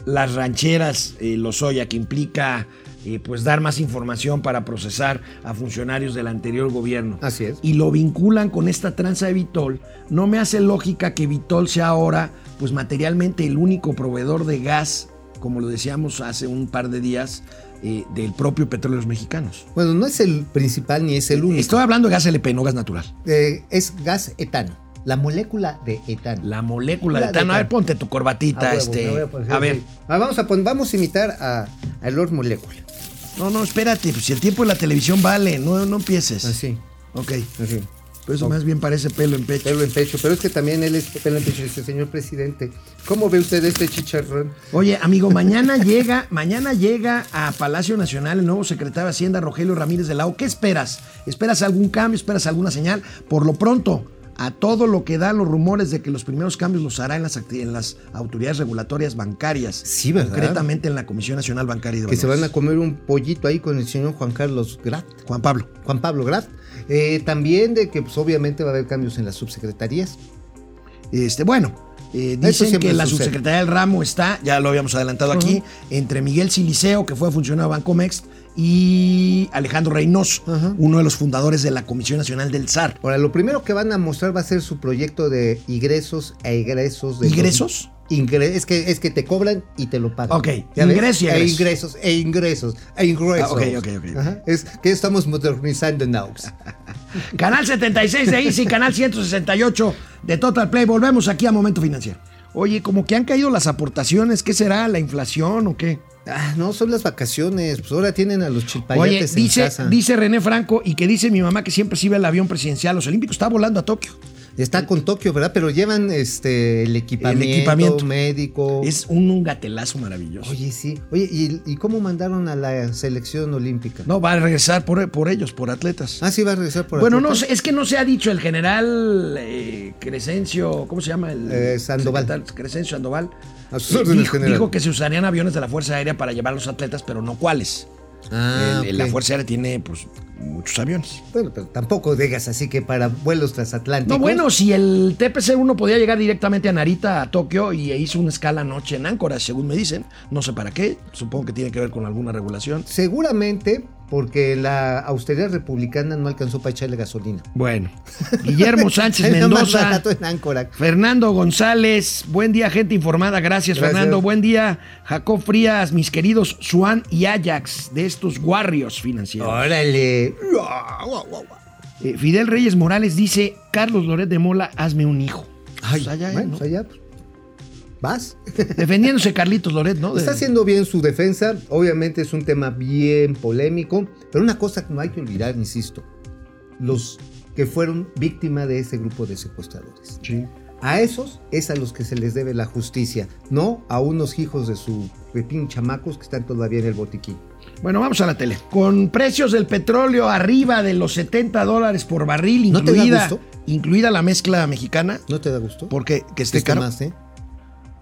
las rancheras, eh, Lozoya, que implica eh, pues dar más información para procesar a funcionarios del anterior gobierno. Así es. Y lo vinculan con esta tranza de Vitol, no me hace lógica que Vitol sea ahora, pues materialmente, el único proveedor de gas, como lo decíamos hace un par de días, eh, del propio Petróleos Mexicanos. Bueno, no es el principal ni es el único. Estoy hablando de gas LP, no gas natural. Eh, es gas etano. La molécula de etano. La molécula La de de etano. A ver, ponte tu corbatita, A huevo, este. voy poner A ver. Ah, vamos, a vamos a imitar a, a Lord Molecula. No, no, espérate, pues si el tiempo de la televisión vale, no, no empieces. Así, Ok. así. Pero eso Ok. más bien parece pelo en pecho. Pelo en pecho, pero es que también él es pelo en pecho, dice, señor presidente. ¿Cómo ve usted este chicharrón? Oye, amigo, mañana llega, mañana llega a Palacio Nacional el nuevo secretario de Hacienda, Rogelio Ramírez de la O. ¿Qué esperas? ¿Esperas algún cambio? ¿Esperas alguna señal? Por lo pronto, a todo lo que dan los rumores de que los primeros cambios los hará en las, en las autoridades regulatorias bancarias. Sí, ¿verdad? Concretamente en la Comisión Nacional Bancaria y de Que se van a comer un pollito ahí con el señor Juan Carlos Grat, Juan Pablo. Juan Pablo Grat. Eh, también de que pues, obviamente va a haber cambios en las subsecretarías. Este, bueno, eh, dicen que la sucede. subsecretaría del ramo está, ya lo habíamos adelantado aquí, entre Miguel Siliceo, que fue funcionario de Bancomext, y Alejandro Reynoso, Ajá. uno de los fundadores de la Comisión Nacional del SAR. Ahora, lo primero que van a mostrar va a ser su proyecto de ingresos e egresos. De ¿Ingresos? Ingre- es, que, es que te cobran y te lo pagan. Ok, ¿Ya ves? ingresos E ingresos, e ingresos, e ingresos. Ah, ok, ok, ok. Ajá. Es que estamos modernizando now. Canal 76 de Easy, canal 168 de Total Play. Volvemos aquí a Momento Financiero. Oye, como que han caído las aportaciones, ¿qué será? ¿La inflación o qué? Ah, no, son las vacaciones. Pues ahora tienen a los Oye, chilpayates en dice, casa. dice René Franco y que dice mi mamá que siempre sube el avión presidencial. Los Olímpicos está volando a Tokio. Está con Tokio, ¿verdad? Pero llevan este el equipamiento, equipamiento. médico. Es un, un gatelazo maravilloso. Oye, sí. Oye, ¿y, y cómo mandaron a la selección olímpica? No, va a regresar por, por ellos, por atletas. Ah, sí, va a regresar por bueno, atletas? no sé, es que no se ha dicho el general eh, Crescencio, ¿cómo se llama? El Eh, Sandoval. secretario Crescencio Sandoval. A sus órdenes, dijo, general. dijo que se usarían aviones de la Fuerza Aérea para llevar a los atletas, pero no cuáles. Ah, El- La. Fuerza Aérea tiene pues muchos aviones. Bueno, pero tampoco digas así que para vuelos transatlánticos. No, bueno, si el TPC-1 podía llegar directamente a Narita, a Tokio, y hizo una escala anoche en Anchorage, según me dicen. No sé para qué, supongo que tiene que ver con alguna regulación. Seguramente porque la austeridad republicana no alcanzó para echarle gasolina. Bueno, Guillermo Sánchez Mendoza. Fernando González, buen día, gente informada. Gracias, Gracias. Fernando. Buen día, Jacob Frías, mis queridos Swan y Ajax de estos Warriors financieros. Órale. Eh, Fidel Reyes Morales dice: Carlos Loret de Mola, hazme un hijo. Ay, Pues allá, bueno, ¿no? pues allá, pues, ¿Vas? Defendiéndose Carlitos Loret, ¿no? Está haciendo bien su defensa. Obviamente es un tema bien polémico. Pero una cosa que no hay que olvidar, insisto. Los que fueron víctima de ese grupo de secuestradores. Sí. A esos es a los que se les debe la justicia, no a unos hijos de su pepín chamacos que están todavía en el botiquín. Bueno, vamos a la tele. Con precios del petróleo arriba de los 70 dólares por barril, ¿No te da incluida, gusto? incluida la mezcla mexicana. ¿No te da gusto? Porque que esté Esté caro. más, ¿eh?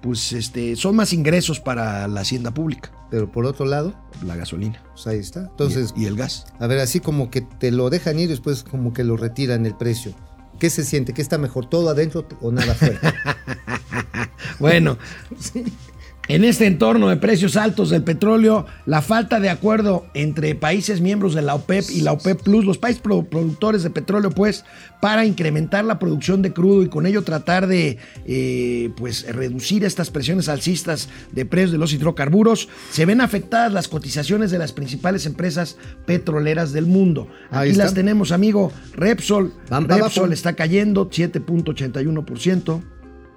Pues este, son más ingresos para la hacienda pública, Pero por otro lado, la gasolina pues ahí está. Entonces, y, y el gas. a ver, así como que te lo dejan ir y después como que lo retiran el precio. ¿Qué se siente? ¿Qué está mejor? ¿Todo adentro o nada afuera? Bueno, en este entorno de precios altos del petróleo, la falta de acuerdo entre países miembros de la OPEP y la OPEP Plus, los países pro- productores de petróleo, pues, para incrementar la producción de crudo y con ello tratar de, eh, pues, reducir estas presiones alcistas de precios de los hidrocarburos, se ven afectadas las cotizaciones de las principales empresas petroleras del mundo. Ahí Aquí las tenemos, amigo. Repsol, Van Repsol está cayendo 7.81%.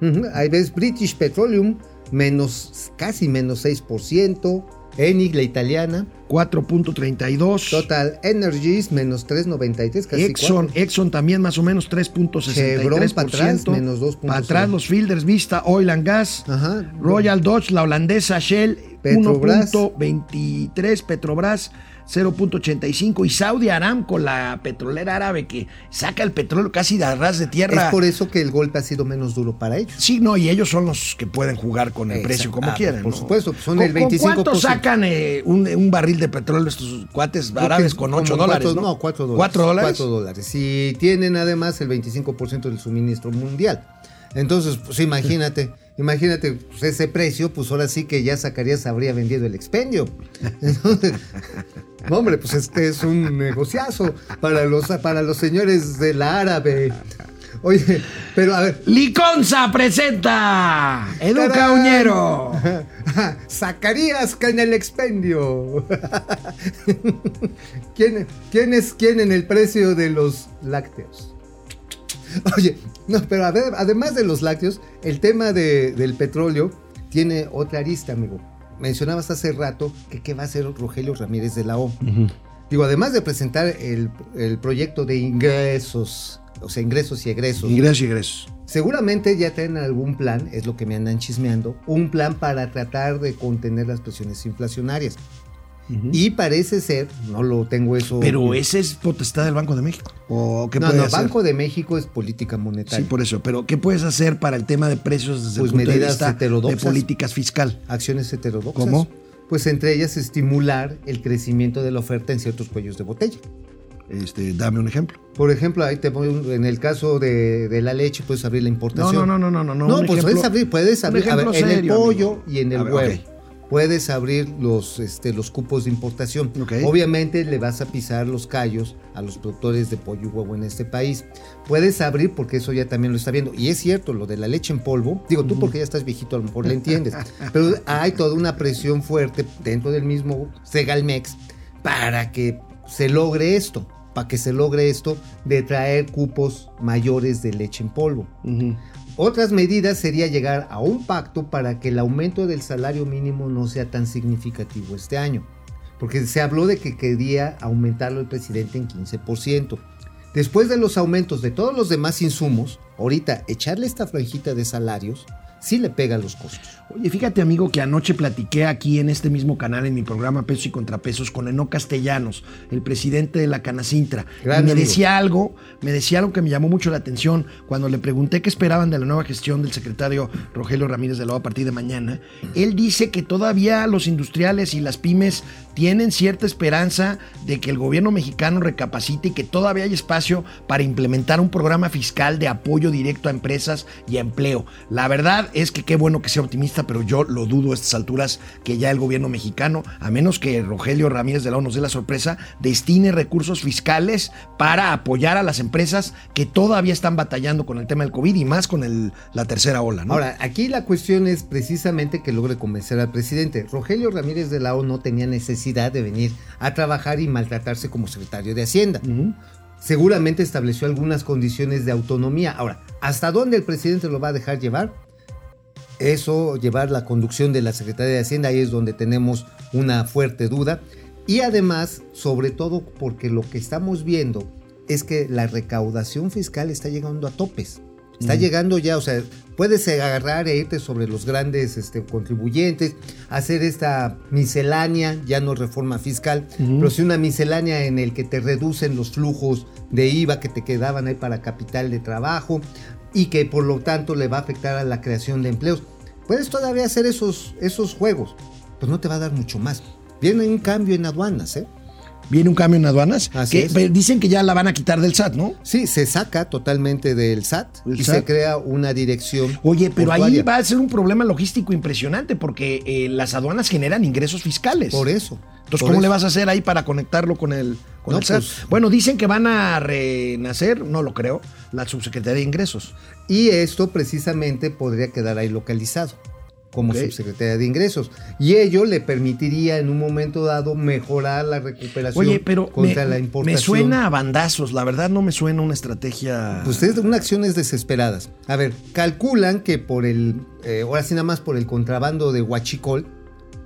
Ujú, Ahí ves British Petroleum, menos, casi menos 6%. Enig, la italiana. 4.32. Total Energies, menos 3.93, casi Exxon, 4. Exxon también más o menos Chevron 3.63%. pa' atrás, menos 2.0. Para atrás los Fielders Vista, Oil and Gas. Ajá. Royal Dodge, la holandesa Shell, Petrobras. 1.23, Petrobras 0.85 y Saudi Aramco, la petrolera árabe que saca el petróleo casi de ras de tierra. Es por eso que el golpe ha sido menos duro para ellos. Sí, no, y ellos son los que pueden jugar con el Exacto. precio como Ah, quieren. por ¿no? supuesto, pues son ¿Con- el con 25%. ¿Cuánto sacan eh, un, un barril de petróleo estos cuates árabes con Como 8 dólares? cuatro- ¿no? 4 dólares. 4 dólares. 4 dólares. Y tienen además el 25% del suministro mundial. Entonces, pues imagínate, imagínate pues, ese precio, pues ahora sí que ya Zacarías habría vendido el expendio. Entonces, hombre, pues este es un negociazo para los, para los señores de la árabe. Oye, pero a ver, Liconza presenta Educa. Uñero. Zacarías en el expendio. ¿Quién, quién es quién en el precio de los lácteos? Oye, no, pero a ver, además de los lácteos, el tema de- del petróleo tiene otra arista, amigo. Mencionabas hace rato que qué va a hacer Rogelio Ramírez de la O. Digo, además de presentar el, el proyecto de ingresos, o sea, ingresos y egresos, Ingresos y egresos. Seguramente ya tienen algún plan, es lo que me andan chismeando, un plan para tratar de contener las presiones inflacionarias. Y parece ser, no lo tengo eso. Pero ese es potestad del Banco de México. ¿O qué no, no, hacer? Banco de México es política Sí, monetaria. por eso. Pero ¿qué puedes hacer para el tema de precios desde Pues el punto de medidas vista de heterodoxas. políticas fiscal? Acciones heterodoxas. ¿Cómo? Pues entre ellas estimular el crecimiento de la oferta en ciertos cuellos de botella. Este, dame un ejemplo. Por ejemplo, ahí te un- en el caso de, de la leche, puedes abrir la No, importación. no, no, no, no, no. No, un pues ejemplo- puedes abrir, puedes abrir, a ver, en el pollo amigo. y en el ver, huevo. ok. Puedes abrir los, este, los cupos de importación. Obviamente le vas a pisar los callos a los productores de pollo y huevo en este país. Puedes abrir, porque eso ya también lo está viendo. Y es cierto, lo de la leche en polvo, digo tú porque ya estás viejito, a lo mejor le entiendes. pero hay toda una presión fuerte dentro del mismo Segalmex para que se logre esto. Para que se logre esto de traer cupos mayores de leche en polvo. Otras medidas sería llegar a un pacto para que el aumento del salario mínimo no sea tan significativo este año. Porque se habló de que quería aumentarlo el presidente en 15%. Después de los aumentos de todos los demás insumos, ahorita echarle esta franjita de salarios sí le pega a los costos. Oye, fíjate, amigo, que anoche platiqué aquí en este mismo canal, en mi programa Pesos y Contrapesos, con Eno Castellanos, el presidente de la Canacintra. Gran y me amigo. decía algo, me decía algo que me llamó mucho la atención cuando le pregunté qué esperaban de la nueva gestión del secretario Rogelio Ramírez de la a partir de mañana. Él dice que todavía los industriales y las pymes tienen cierta esperanza de que el gobierno mexicano recapacite y que todavía hay espacio para implementar un programa fiscal de apoyo directo a empresas y a empleo. La verdad es que qué bueno que sea optimista, pero yo lo dudo a estas alturas que ya el gobierno mexicano, a menos que Rogelio Ramírez de la O nos dé la sorpresa, destine recursos fiscales para apoyar a las empresas que todavía están batallando con el tema del COVID y más con la tercera ola. Ahora, aquí la cuestión es precisamente que logre convencer al presidente. Rogelio Ramírez de la O no tenía necesidad de venir a trabajar y maltratarse como secretario de Hacienda. Ujú. seguramente estableció algunas condiciones de autonomía. Ahora, ¿hasta dónde el presidente lo va a dejar llevar? Eso, llevar la conducción de la Secretaría de Hacienda, ahí es donde tenemos una fuerte duda. Y además, sobre todo porque lo que estamos viendo es que la recaudación fiscal está llegando a topes. Está llegando ya, o sea, puedes agarrar e irte sobre los grandes este, contribuyentes, hacer esta miscelánea, ya no reforma fiscal, pero sí una miscelánea en el que te reducen los flujos de IVA que te quedaban ahí para capital de trabajo y que por lo tanto le va a afectar a la creación de empleos. puedes todavía hacer esos, esos juegos, pues no te va a dar mucho más. Viene un cambio en aduanas, ¿eh? Viene un cambio en aduanas. Así que, es. dicen que ya la van a quitar del SAT, ¿no? Sí, se saca totalmente del SAT y SAT. se crea una dirección. Oye, pero ahí va a ser un problema logístico impresionante porque eh, las aduanas generan ingresos fiscales. Por eso. Entonces, ¿cómo le vas a hacer ahí para conectarlo con el, con No, el SAT? pues- bueno, dicen que van a renacer, no lo creo, la subsecretaría de Ingresos. Y esto precisamente podría quedar ahí localizado como Ok. subsecretaria de ingresos. Y ello le permitiría en un momento dado mejorar la recuperación Oye, pero me, contra la me importación. suena a bandazos, la verdad no me suena una estrategia. Pues es una acciones desesperadas. A ver, calculan que por el, eh, ahora sí nada más por el contrabando de huachicol,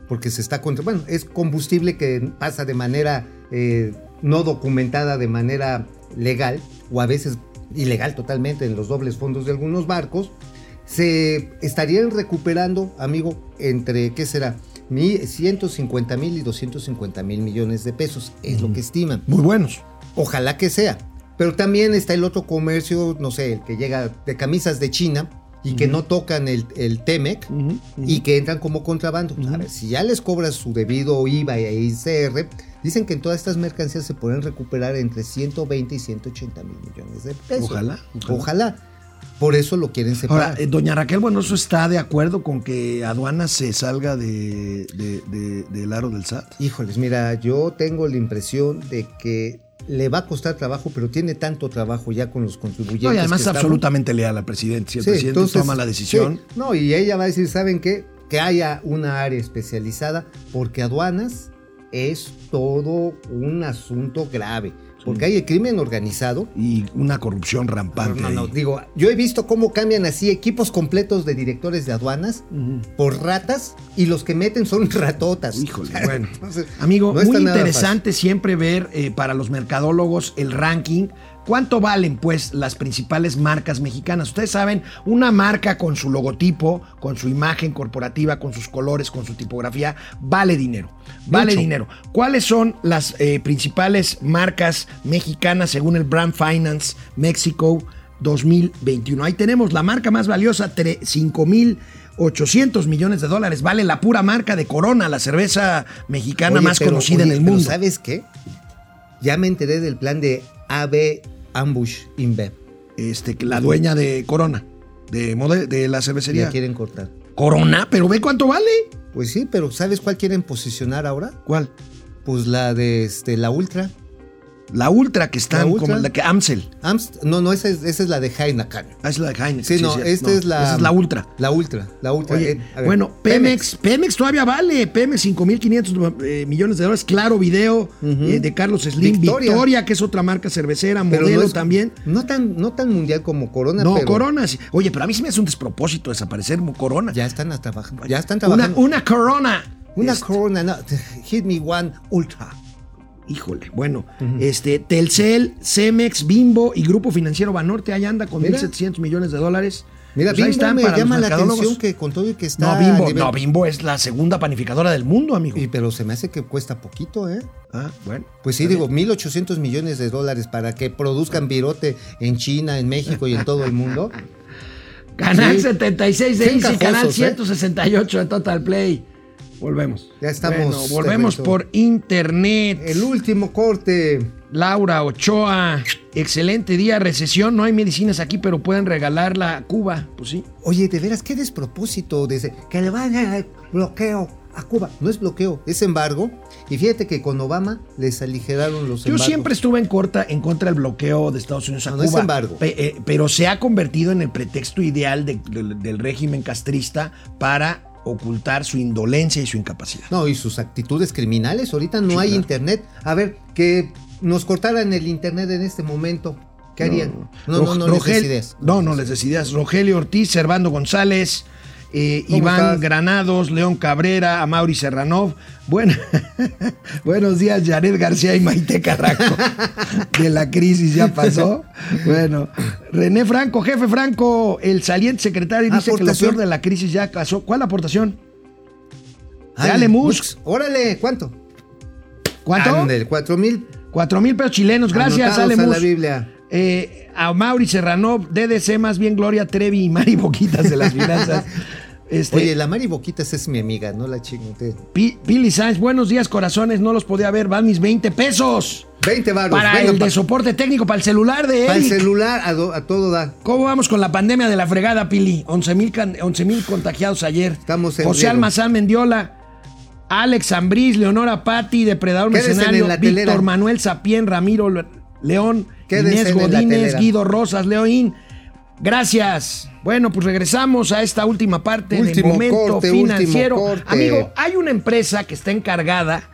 porque se está contra, bueno, es combustible que pasa de manera eh, no documentada, de manera legal, o a veces ilegal totalmente en los dobles fondos de algunos barcos, se estarían recuperando, amigo, entre, ¿qué será? Mi- 150 mil y 250 mil millones de pesos, es lo que estiman. Muy buenos. Ojalá que sea. Pero también está el otro comercio, no sé, el que llega de camisas de China y que no tocan el, el TEMEC y que entran como contrabando. A ver, si ya les cobras su debido IVA e ICR, dicen que en todas estas mercancías se pueden recuperar entre 120 y 180 mil millones de pesos. Ojalá, ojalá. Ojalá. Por eso lo quieren separar. Ahora, eh, doña Raquel Buenoso está de acuerdo con que aduanas se salga de, de- de- del aro del SAT. Híjoles, mira, yo tengo la impresión de que le va a costar trabajo, pero tiene tanto trabajo ya con los contribuyentes. No, y además es estamos. absolutamente leal al presidente. Si el Sí, presidente entonces, toma la decisión. sí, no, y ella va a decir, ¿saben qué? Que haya una área especializada, porque aduanas es todo un asunto grave. Porque hay el crimen organizado. Y una corrupción rampante. No, no, ahí. digo, yo he visto cómo cambian así equipos completos de directores de aduanas por ratas y los que meten son ratotas. Híjole, bueno. Entonces, Amigo, no muy interesante siempre ver eh, para los mercadólogos el ranking. ¿Cuánto valen, pues, las principales marcas mexicanas? Ustedes saben, una marca con su logotipo, con su imagen corporativa, con sus colores, con su tipografía, vale dinero. Vale Mucho. dinero. ¿Cuáles son las eh, principales marcas mexicanas según el Brand Finance México 2021? Ahí tenemos la marca más valiosa, 5 mil 800 millones de dólares. Vale la pura marca de Corona, la cerveza mexicana Oye, más pero- conocida en el mundo. ¿Sabes qué? Ya me enteré del plan de AB Ambush InBev. Este, que la dueña de Corona, de, mode- de la cervecería. Ya quieren cortar. Corona, pero ve cuánto vale. Pues sí, pero ¿sabes cuál quieren posicionar ahora? ¿Cuál? Pues la de este, la Ultra. La Ultra que están La Ultra. como la que Amstel. Amst- no, no, esa es, esa es la de Heineken. Ah, es la de Heineken. Sí, no, esta es la. Esa es la Ultra. La Ultra, la Ultra. Oye, Eh, bueno, Pemex, Pemex todavía vale. Pemex 5.500 eh, millones de dólares. Claro, video eh, de Carlos Slim. Victoria. Victoria. que es otra marca cervecera, modelo no es- también. No tan, no tan mundial como Corona, No, pero Corona. sí. Oye, pero a mí sí me hace un despropósito desaparecer Corona. Ya están trabajando. Ya están una, trabajando. una Corona. Una Este, Corona, no, hit me one Ultra. Híjole, bueno, este, Telcel, Cemex, Bimbo y Grupo Financiero Banorte, ahí anda con Mira. 1.700 millones de dólares. Mira, Pues ahí Bimbo están me para llama la atención que con todo y que está No, Bimbo, nivel- no, Bimbo es la segunda panificadora del mundo, amigo. Y, pero se me hace que cuesta poquito, ¿eh? Ah, bueno. Pues sí, digo, 1.800 millones de dólares para que produzcan virote en China, en México y en todo el mundo. Canal Sí. 76 de Easy, canal encajosos, ¿eh? 168 de Total Play. Volvemos. Ya estamos Bueno, de volvemos por internet. El último corte. Laura Ochoa, excelente día, recesión, no hay medicinas aquí, pero pueden regalarla a Cuba. Pues sí. Oye, de veras, qué despropósito. Desde que le van a bloqueo a Cuba. No es bloqueo, es embargo. Y fíjate que con Obama les aligeraron los Yo embargos. siempre estuve en, corta, en contra del bloqueo de Estados Unidos a No, no es Cuba. embargo. Pe- eh, pero se ha convertido en el pretexto ideal de- del- del régimen castrista para ocultar su indolencia y su incapacidad. No, y sus actitudes criminales. Ahorita no Sí, hay claro. internet. A ver, que nos cortaran el internet en este momento. ¿Qué harían? No, no, no, les des ideas. No, no les des ideas. Rogelio Ortiz, Servando González, eh, ¿Cómo Iván estás? Granados, León Cabrera, Amauri Serranov. Buenos días, Jared García y Maite Carranco. De la crisis ya pasó. Bueno, René Franco, jefe Franco, el saliente secretario dice que lo peor de la crisis ya pasó. ¿Cuál aportación? Ándale, Dale, Musk. Musk. Órale, ¿cuánto? ¿Cuánto? Ándale, cuatro mil. Cuatro mil pesos chilenos. Gracias, anotados Ale a la. Biblia. Eh, a Mauri Serranov, DDC, más bien Gloria Trevi y Mari Boquitas de las finanzas. Este, Oye, la Mari Boquitas es mi amiga, no la chingote. Pi- Pili Sáenz, buenos días, corazones. No los podía ver. Van mis 20 pesos. 20 baros. Para venga, el pa- de soporte técnico, para el celular de Para el celular, a, do- a todo da. ¿Cómo vamos con la pandemia de la fregada, Pili? 11 mil contagiados ayer. Estamos en José. Almazán Mendiola, Alex Ambriz, Leonora Patti, Depredador Mercenario, Víctor. Manuel Sapien, Ramiro Le- León, Quédense Inés Godínez. Guido Rosas, Leoín. Gracias. Bueno, pues regresamos a esta última parte Último del momento corte, financiero. Amigo, hay una empresa que está encargada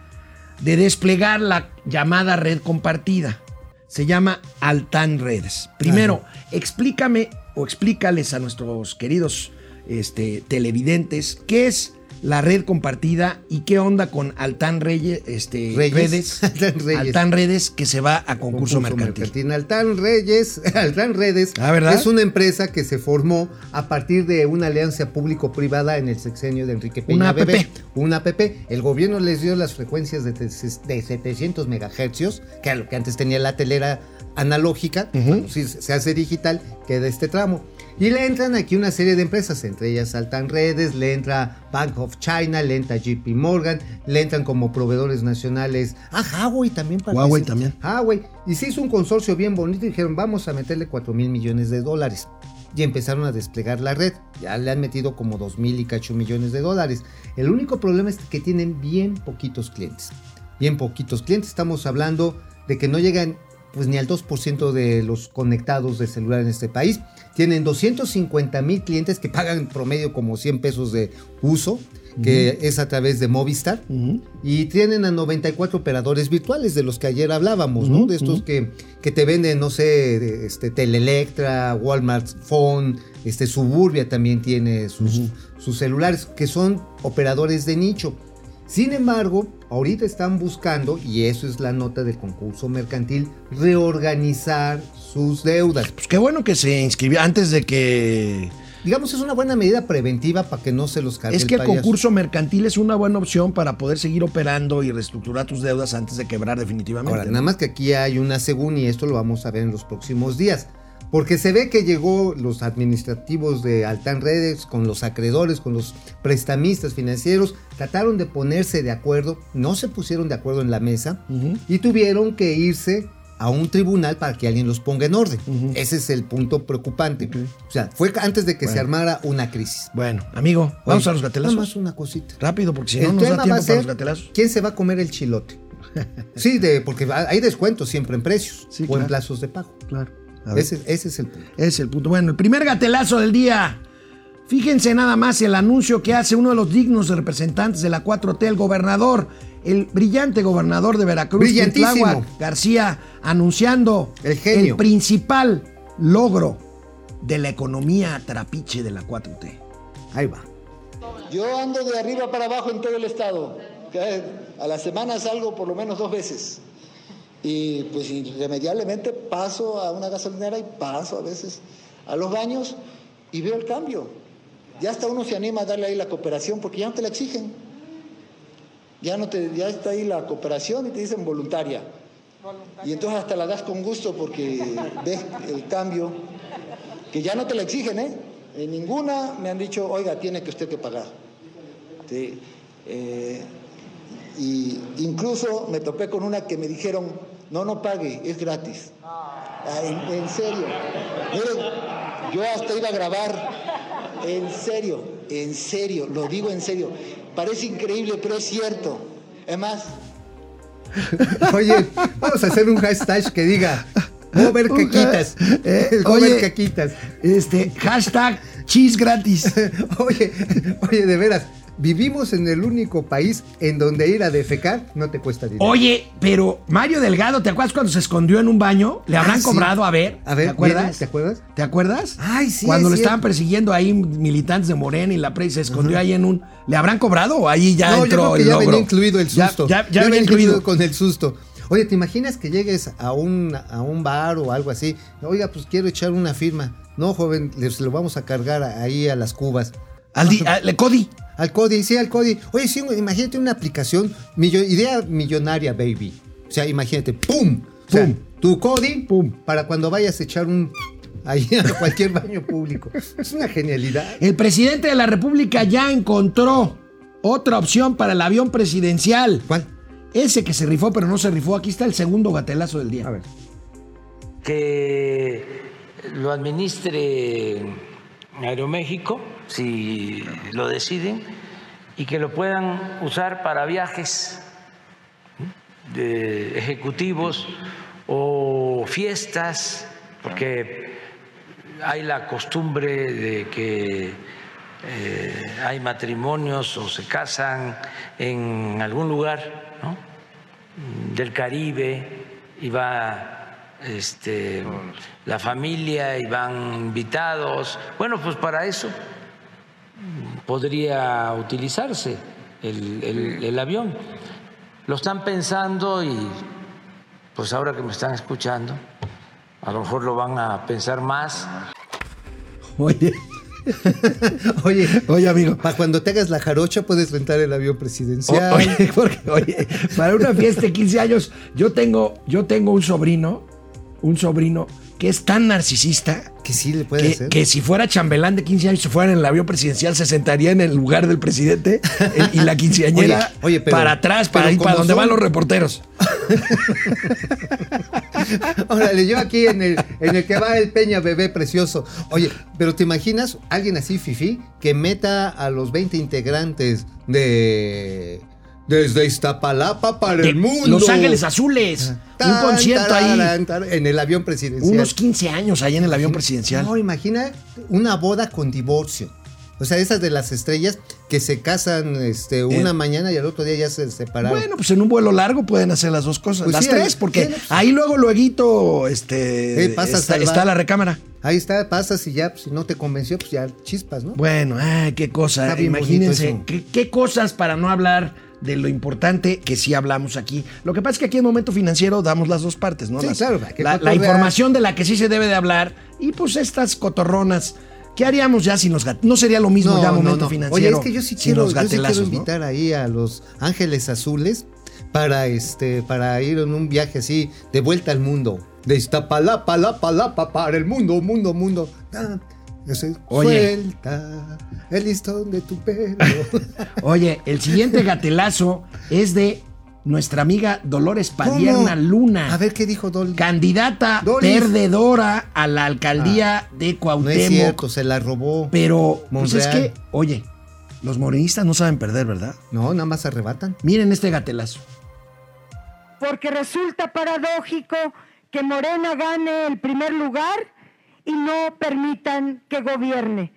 de desplegar la llamada red compartida. Se llama Altan Redes. Primero, explícame o explícales a nuestros queridos este, televidentes qué es la red compartida y qué onda con Altan Reyes, este, Reyes. Redes, Altán Reyes. Altán Redes que se va a concurso, mercantil. Altán Reyes, Altán Redes Ah, ¿verdad? es una empresa que se formó a partir de una alianza público-privada en el sexenio de Enrique Peña Una. APP. Una APP. El gobierno les dio las frecuencias de, de 700 megahercios, que lo que antes tenía la telera analógica, si se hace digital, queda este tramo. Y le entran aquí una serie de empresas, entre ellas Altan Redes, le entra Bank of China, le entra JP Morgan, le entran como proveedores nacionales. Ah, Huawei también participa. Huawei también. Huawei. Y se hizo un consorcio bien bonito y dijeron, vamos a meterle 4 mil millones de dólares. Y empezaron a desplegar la red. Ya le han metido como 2 mil y cacho millones de dólares. El único problema es que tienen bien poquitos clientes. Bien poquitos clientes. Estamos hablando de que no llegan pues ni al 2% de los conectados de celular en este país. Tienen 250 mil clientes que pagan promedio como 100 pesos de uso, que es a través de Movistar. Y tienen a 94 operadores virtuales, de los que ayer hablábamos, ¿no? De estos que, que te venden, no sé, este, Telelectra, Walmart Phone, este, Suburbia también tiene sus, sus celulares, que son operadores de nicho. Sin embargo, ahorita están buscando, y eso es la nota del concurso mercantil, reorganizar sus deudas. Pues qué bueno que se inscribió antes de que Digamos, es una buena medida preventiva para que no se los cargue Es que el payaso. concurso mercantil es una buena opción para poder seguir operando y reestructurar tus deudas antes de quebrar definitivamente. Ahora, nada más que aquí hay una según y esto lo vamos a ver en los próximos días. Porque se ve que llegó los administrativos de Altan Redes con los acreedores, con los prestamistas financieros, trataron de ponerse de acuerdo, no se pusieron de acuerdo en la mesa y tuvieron que irse a un tribunal para que alguien los ponga en orden. Ese es el punto preocupante. O sea, fue antes de que se armara una crisis. Bueno, amigo, vamos Oye, a los gatelazos. Nada más una cosita. Rápido, porque si no nos da tiempo a para los gatelazos. quién se va a comer el chilote. Sí, de, porque hay descuentos siempre en precios Sí, o claro. en plazos de pago. Claro. Ese, ese es el punto. Ese es el punto. Bueno, el primer gatelazo del día. Fíjense nada más el anuncio que hace uno de los dignos representantes de la 4T, el gobernador, el brillante gobernador de Veracruz, Brillantísimo. Cuitláhuac García, anunciando El genio. principal logro de la economía trapiche de la 4T. Ahí va. Yo ando de arriba para abajo en todo el estado. A la semana salgo por lo menos dos veces. Y pues irremediablemente paso a una gasolinera y paso a veces a los baños y veo el cambio. Ya hasta uno se anima a darle ahí la cooperación porque ya no te la exigen. Ya, no te, ya está ahí la cooperación y te dicen voluntaria. Y entonces hasta la das con gusto porque ves el cambio que ya no te la exigen, ¿eh? En ninguna me han dicho, oiga, tiene que usted que pagar. Sí, eh, y incluso me topé con una que me dijeron, no, no pague, es gratis. En, en serio. Miren, yo hasta iba a grabar. En serio, en serio, lo digo en serio. Parece increíble, pero es cierto. Es más, Oye, vamos a hacer un hashtag que diga Mover que Un ha- quitas. Eh, El Mover oye. que quitas. Este, hashtag cheese gratis. Oye, oye, de veras, vivimos en el único país en donde ir a defecar no te cuesta dinero. Oye, pero Mario Delgado, ¿te acuerdas cuando se escondió en un baño? ¿Le habrán Ah, sí. cobrado? A ver, A ver, ¿te acuerdas? mira, ¿te acuerdas? ¿Te acuerdas? Ay, sí, Cuando es lo cierto. estaban persiguiendo ahí militantes de Morena y la prensa se escondió ahí en un. ¿Le habrán cobrado o ahí ya no, yo entró creo que el ya logro? venía incluido el Ya- susto. Ya, ya venía incluido. con el susto. Oye, ¿te imaginas que llegues a un, a un bar o algo así? Oiga, pues quiero echar una firma. No, joven, les lo vamos a cargar ahí a las cubas. Al di- al- Cody. Al Cody, sí, al Cody. Oye, sí, imagínate una aplicación, millo- idea millonaria, baby. O sea, imagínate, ¡pum! O sea, Pum. tu Cody, Pum. para cuando vayas a echar un, ahí a cualquier baño público. Es una genialidad. El presidente de la República ya encontró otra opción para el avión presidencial. ¿Cuál? Ese que se rifó pero no se rifó. Aquí está el segundo gatelazo del día. A ver. que lo administre Aeroméxico, si lo deciden, y que lo puedan usar para viajes de ejecutivos o fiestas, porque hay la costumbre de que eh, hay matrimonios o se casan en algún lugar ¿no? del Caribe y va este, la familia y van invitados. Bueno, pues para eso podría utilizarse el, el- el avión. Lo están pensando y pues ahora que me están escuchando, a lo mejor lo van a pensar más. Oye, Oye, oye, amigo. para cuando te hagas la jarocha puedes rentar el avión O- presidencial. oye, porque, oye, para una fiesta de 15 años, yo tengo, yo tengo un sobrino, un sobrino que es tan narcisista Que sí le puede que, hacer. que si fuera chambelán de 15 años, si fuera en el avión presidencial, se sentaría en el lugar del presidente eh, y la quinceañera Oye, oye, pero- para atrás, para pero ir para donde son- van los reporteros. Órale, yo aquí en el, en el que va el Peña bebé precioso. Oye, pero ¿te imaginas alguien así, Fifi, que meta a los 20 integrantes de. Desde Iztapalapa para el mundo? Los Ángeles Azules. un Tan, concierto ahí. tararán, En el avión presidencial. Unos 15 años ahí en el avión presidencial. No, imagina una boda con divorcio. O sea, esas de las estrellas que se casan este, una Eh. mañana y al otro día ya se separaron. Bueno, pues en un vuelo largo pueden hacer las dos cosas. Pues las sí, tres, porque sí, ahí luego, luego, este, Eh, pasa está, la recámara. Ahí está, pasas y ya, pues, si no te convenció, pues ya chispas, ¿no? Bueno, ay, qué cosa. Imagínense, qué cosas para no hablar de lo importante que sí hablamos aquí. Lo que pasa es que aquí en Momento Financiero damos las dos partes, ¿no? Sí, Las- claro, la, la información de la que sí se debe de hablar y pues estas cotorronas. ¿Qué haríamos ya sin los gat- No sería lo mismo ya Momento Financiero. Oye, es que yo sí quiero, los yo sí quiero gatelazos, ¿no? invitar ahí a los Ángeles Azules para este, para ir en un viaje así de vuelta al mundo. De Iztapalapa, lapa, lapa, para el mundo, mundo, mundo. Oye. suelta el listón de tu pelo. Oye, el siguiente gatelazo es de nuestra amiga Dolores Padierna ¿Cómo? Luna. A ver qué dijo Dol. Candidata Doris. perdedora a la alcaldía de No es Cuauhtémoc. cierto, se la robó. Pero, pues es que, oye, los morenistas no saben perder, ¿verdad? No, nada más arrebatan. Miren este gatelazo. porque resulta paradójico que Morena gane el primer lugar y no permitan que gobierne.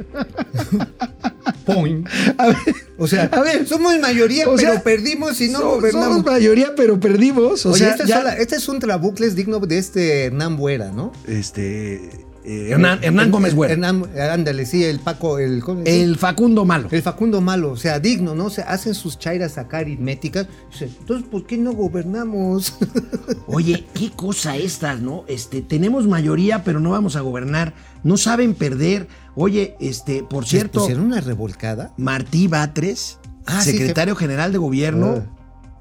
Poing. A ver, O sea, A ver, somos mayoría, o pero sea, perdimos y no so- gobernamos. somos mayoría, pero perdimos. O Oye, sea, este, ya- es sola- este es un trabucles digno de este Hernán Buera, ¿no? este, eh, Hernán, Hernán Gómez Güero. Hernán, ándale, sí, el Paco, el. El Facundo Malo. El Facundo Malo, o sea, digno, ¿no? Se hacen sus chairas acá aritméticas. Entonces, ¿por qué no gobernamos? Oye, qué cosa estas, ¿no? Este, tenemos mayoría, pero no vamos a gobernar. No saben perder. Oye, este, por ¿Les cierto, pusieron una revolcada? Martí Batres, Ah, sí, secretario general de gobierno. Ah.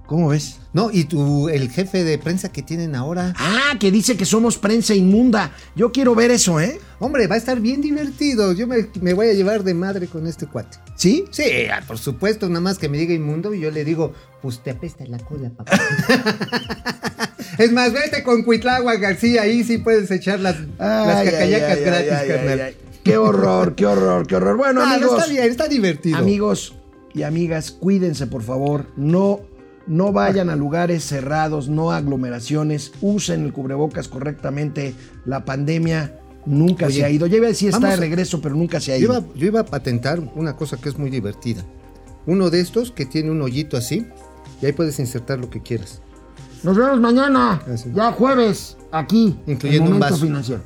¿Cómo ves? No, y tu, el jefe de prensa que tienen ahora. Ah, que dice que somos prensa inmunda. Yo quiero ver eso, ¿eh? Hombre, va a estar bien divertido. Yo me, me voy a llevar de madre con este cuate. ¿Sí? Sí, ah, por supuesto, nada más que me diga inmundo y yo le digo, pues te apesta la cola, papá. es más, vete con Cuitlagua García, ahí sí puedes echar las, las Ay, cacayacas ay, ay, gratis, ay, carnal. Qué horror, qué horror, qué horror. Bueno, Ah, no, amigos. está bien, está divertido. Amigos y amigas, cuídense por favor. No, no vayan a lugares cerrados, no aglomeraciones. Usen el cubrebocas correctamente. La pandemia nunca Oye, se ha ido. Ya iba a decir está de regreso, pero nunca se ha Yo ido. iba, yo iba a patentar una cosa que es muy divertida. Uno de estos que tiene un hoyito así, y ahí puedes insertar lo que quieras. Nos vemos mañana, Así. ya jueves, aquí, Incluyendo en un Momento vaso. Financiero.